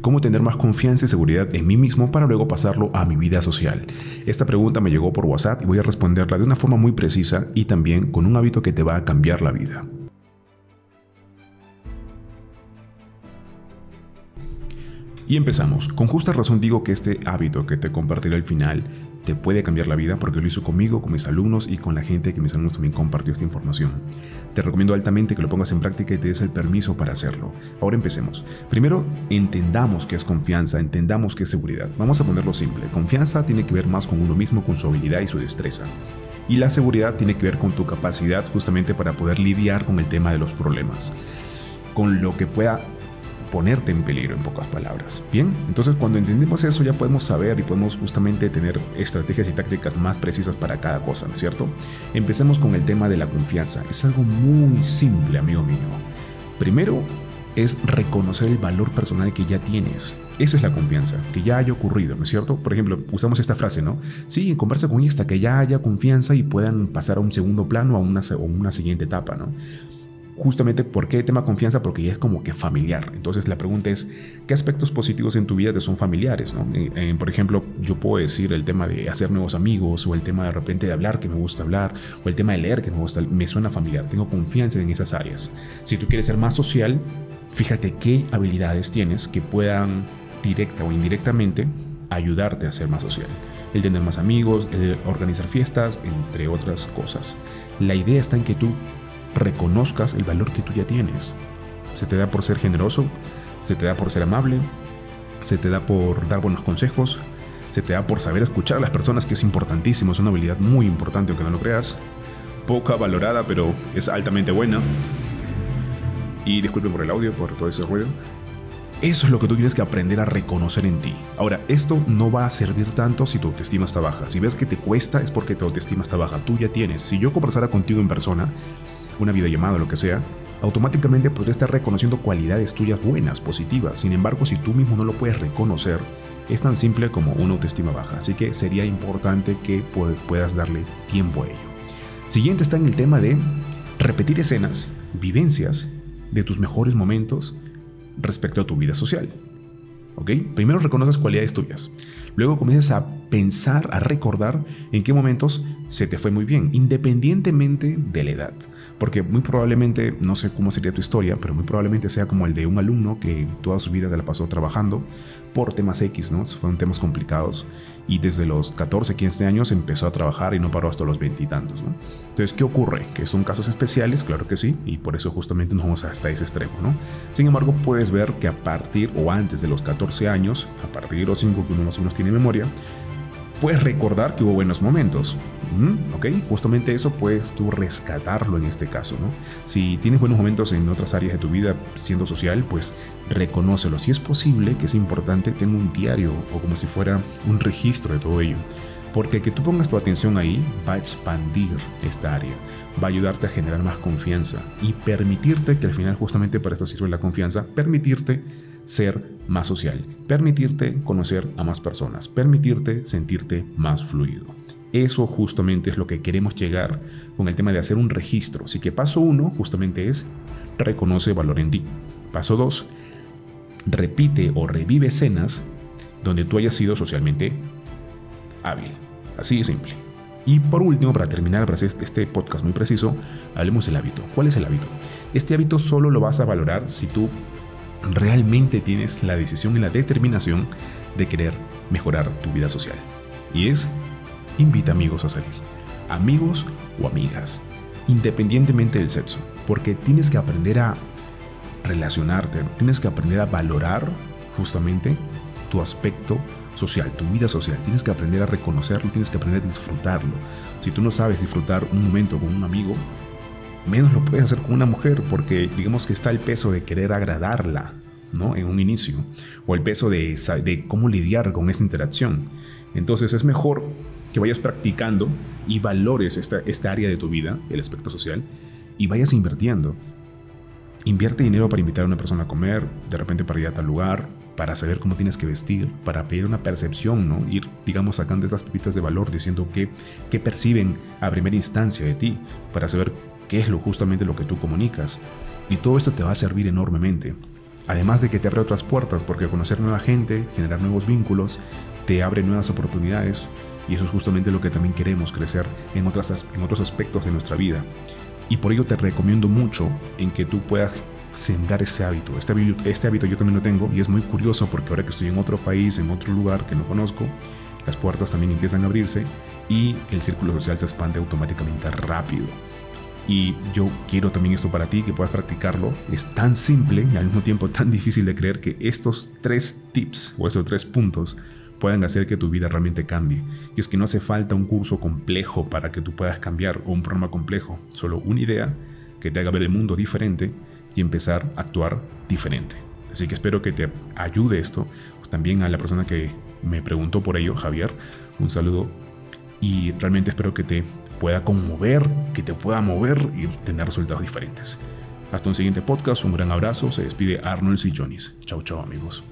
¿Cómo tener más confianza y seguridad en mí mismo para luego pasarlo a mi vida social? Esta pregunta me llegó por WhatsApp y voy a responderla de una forma muy precisa y también con un hábito que te va a cambiar la vida. Y empezamos. Con justa razón digo que este hábito que te compartiré al final puede cambiar la vida porque lo hizo conmigo, con mis alumnos y con la gente que mis alumnos también compartió esta información. Te recomiendo altamente que lo pongas en práctica y te des el permiso para hacerlo. Ahora empecemos. Primero, entendamos qué es confianza, entendamos qué es seguridad. Vamos a ponerlo simple. Confianza tiene que ver más con uno mismo, con su habilidad y su destreza. Y la seguridad tiene que ver con tu capacidad justamente para poder lidiar con el tema de los problemas. Con lo que pueda ponerte en peligro, en pocas palabras. Bien, entonces cuando entendemos eso ya podemos saber y podemos justamente tener estrategias y tácticas más precisas para cada cosa, ¿no es cierto? Empecemos con el tema de la confianza. Es algo muy simple, amigo mío. Primero es reconocer el valor personal que ya tienes. Esa es la confianza, que ya haya ocurrido, ¿no es cierto? Por ejemplo, usamos esta frase, ¿no? Sí, conversa con esta, que ya haya confianza y puedan pasar a un segundo plano a una, una siguiente etapa, ¿no? Justamente por qué tema confianza, porque ya es como que familiar. Entonces la pregunta es, ¿qué aspectos positivos en tu vida te son familiares? Eh, eh, por ejemplo, yo puedo decir el tema de hacer nuevos amigos, o el tema de repente de hablar que me gusta hablar, o el tema de leer que me gusta, me suena familiar, tengo confianza en esas áreas. Si tú quieres ser más social, fíjate qué habilidades tienes que puedan directa o indirectamente ayudarte a ser más social. El tener más amigos, el organizar fiestas, entre otras cosas. La idea está en que tú reconozcas el valor que tú ya tienes. Se te da por ser generoso, se te da por ser amable, se te da por dar buenos consejos, se te da por saber escuchar a las personas, que es importantísimo, es una habilidad muy importante, aunque no lo creas. Poca valorada, pero es altamente buena. Y disculpen por el audio, por todo ese ruido. Eso es lo que tú tienes que aprender a reconocer en ti. Ahora, esto no va a servir tanto si tu autoestima está baja. Si ves que te cuesta es porque tu autoestima está baja. Tú ya tienes. Si yo conversara contigo en persona, una videollamada o lo que sea, automáticamente podría estar reconociendo cualidades tuyas buenas, positivas. Sin embargo, si tú mismo no lo puedes reconocer, es tan simple como una autoestima baja. Así que sería importante que puedas darle tiempo a ello. Siguiente está en el tema de repetir escenas, vivencias de tus mejores momentos respecto a tu vida social. ¿Ok? Primero reconoces cualidades tuyas. Luego comienzas a pensar, a recordar en qué momentos se te fue muy bien, independientemente de la edad. Porque muy probablemente, no sé cómo sería tu historia, pero muy probablemente sea como el de un alumno que toda su vida se la pasó trabajando por temas X, ¿no? Fueron temas complicados y desde los 14, 15 años empezó a trabajar y no paró hasta los veintitantos, ¿no? Entonces, ¿qué ocurre? Que son casos especiales, claro que sí, y por eso justamente nos vamos hasta ese extremo, ¿no? Sin embargo, puedes ver que a partir o antes de los 14 años, a partir de los 5 que uno más o menos tiene memoria, puedes recordar que hubo buenos momentos. ¿Ok? Justamente eso puedes tú rescatarlo en este caso, ¿no? Si tienes buenos momentos en otras áreas de tu vida siendo social, pues reconócelo. Si es posible, que es importante, tenga un diario o como si fuera un registro de todo ello. Porque el que tú pongas tu atención ahí va a expandir esta área, va a ayudarte a generar más confianza y permitirte, que al final justamente para esto sirve la confianza, permitirte ser más social, permitirte conocer a más personas, permitirte sentirte más fluido. Eso justamente es lo que queremos llegar con el tema de hacer un registro. Así que paso uno justamente es reconoce valor en ti. Paso dos, repite o revive escenas donde tú hayas sido socialmente hábil. Así de simple. Y por último, para terminar, para hacer este podcast muy preciso, hablemos del hábito. ¿Cuál es el hábito? Este hábito solo lo vas a valorar si tú realmente tienes la decisión y la determinación de querer mejorar tu vida social. Y es, invita amigos a salir. Amigos o amigas, independientemente del sexo. Porque tienes que aprender a relacionarte, tienes que aprender a valorar justamente tu aspecto social, tu vida social. Tienes que aprender a reconocerlo, tienes que aprender a disfrutarlo. Si tú no sabes disfrutar un momento con un amigo, menos lo puedes hacer con una mujer porque digamos que está el peso de querer agradarla, ¿no? En un inicio, o el peso de, cómo lidiar con esta interacción. Entonces es mejor que vayas practicando y valores esta, esta área de tu vida, el aspecto social, y vayas invirtiendo. Invierte dinero para invitar a una persona a comer, de repente para ir a tal lugar, para saber cómo tienes que vestir, para pedir una percepción, ¿no? Ir, digamos, sacando estas pepitas de valor, diciendo qué, qué perciben a primera instancia de ti, para saber qué es lo justamente lo que tú comunicas. Y todo esto te va a servir enormemente. Además de que te abre otras puertas, porque conocer nueva gente, generar nuevos vínculos, te abre nuevas oportunidades. Y eso es justamente lo que también queremos, crecer en, otras, en otros aspectos de nuestra vida. Y por ello te recomiendo mucho en que tú puedas sembrar ese hábito. Este, este hábito yo también lo tengo y es muy curioso porque ahora que estoy en otro país, en otro lugar que no conozco, las puertas también empiezan a abrirse y el círculo social se expande automáticamente rápido. Y yo quiero también esto para ti, que puedas practicarlo. Es tan simple y al mismo tiempo tan difícil de creer que estos tres tips o estos tres puntos puedan hacer que tu vida realmente cambie. Y es que no hace falta un curso complejo para que tú puedas cambiar o un programa complejo, solo una idea que te haga ver el mundo diferente y empezar a actuar diferente. Así que espero que te ayude esto. También a la persona que me preguntó por ello, Javier, un saludo y realmente espero que te pueda conmover, que te pueda mover y tener resultados diferentes. Hasta un siguiente podcast, un gran abrazo, se despide Arnold Sillonis. Chau, chau amigos.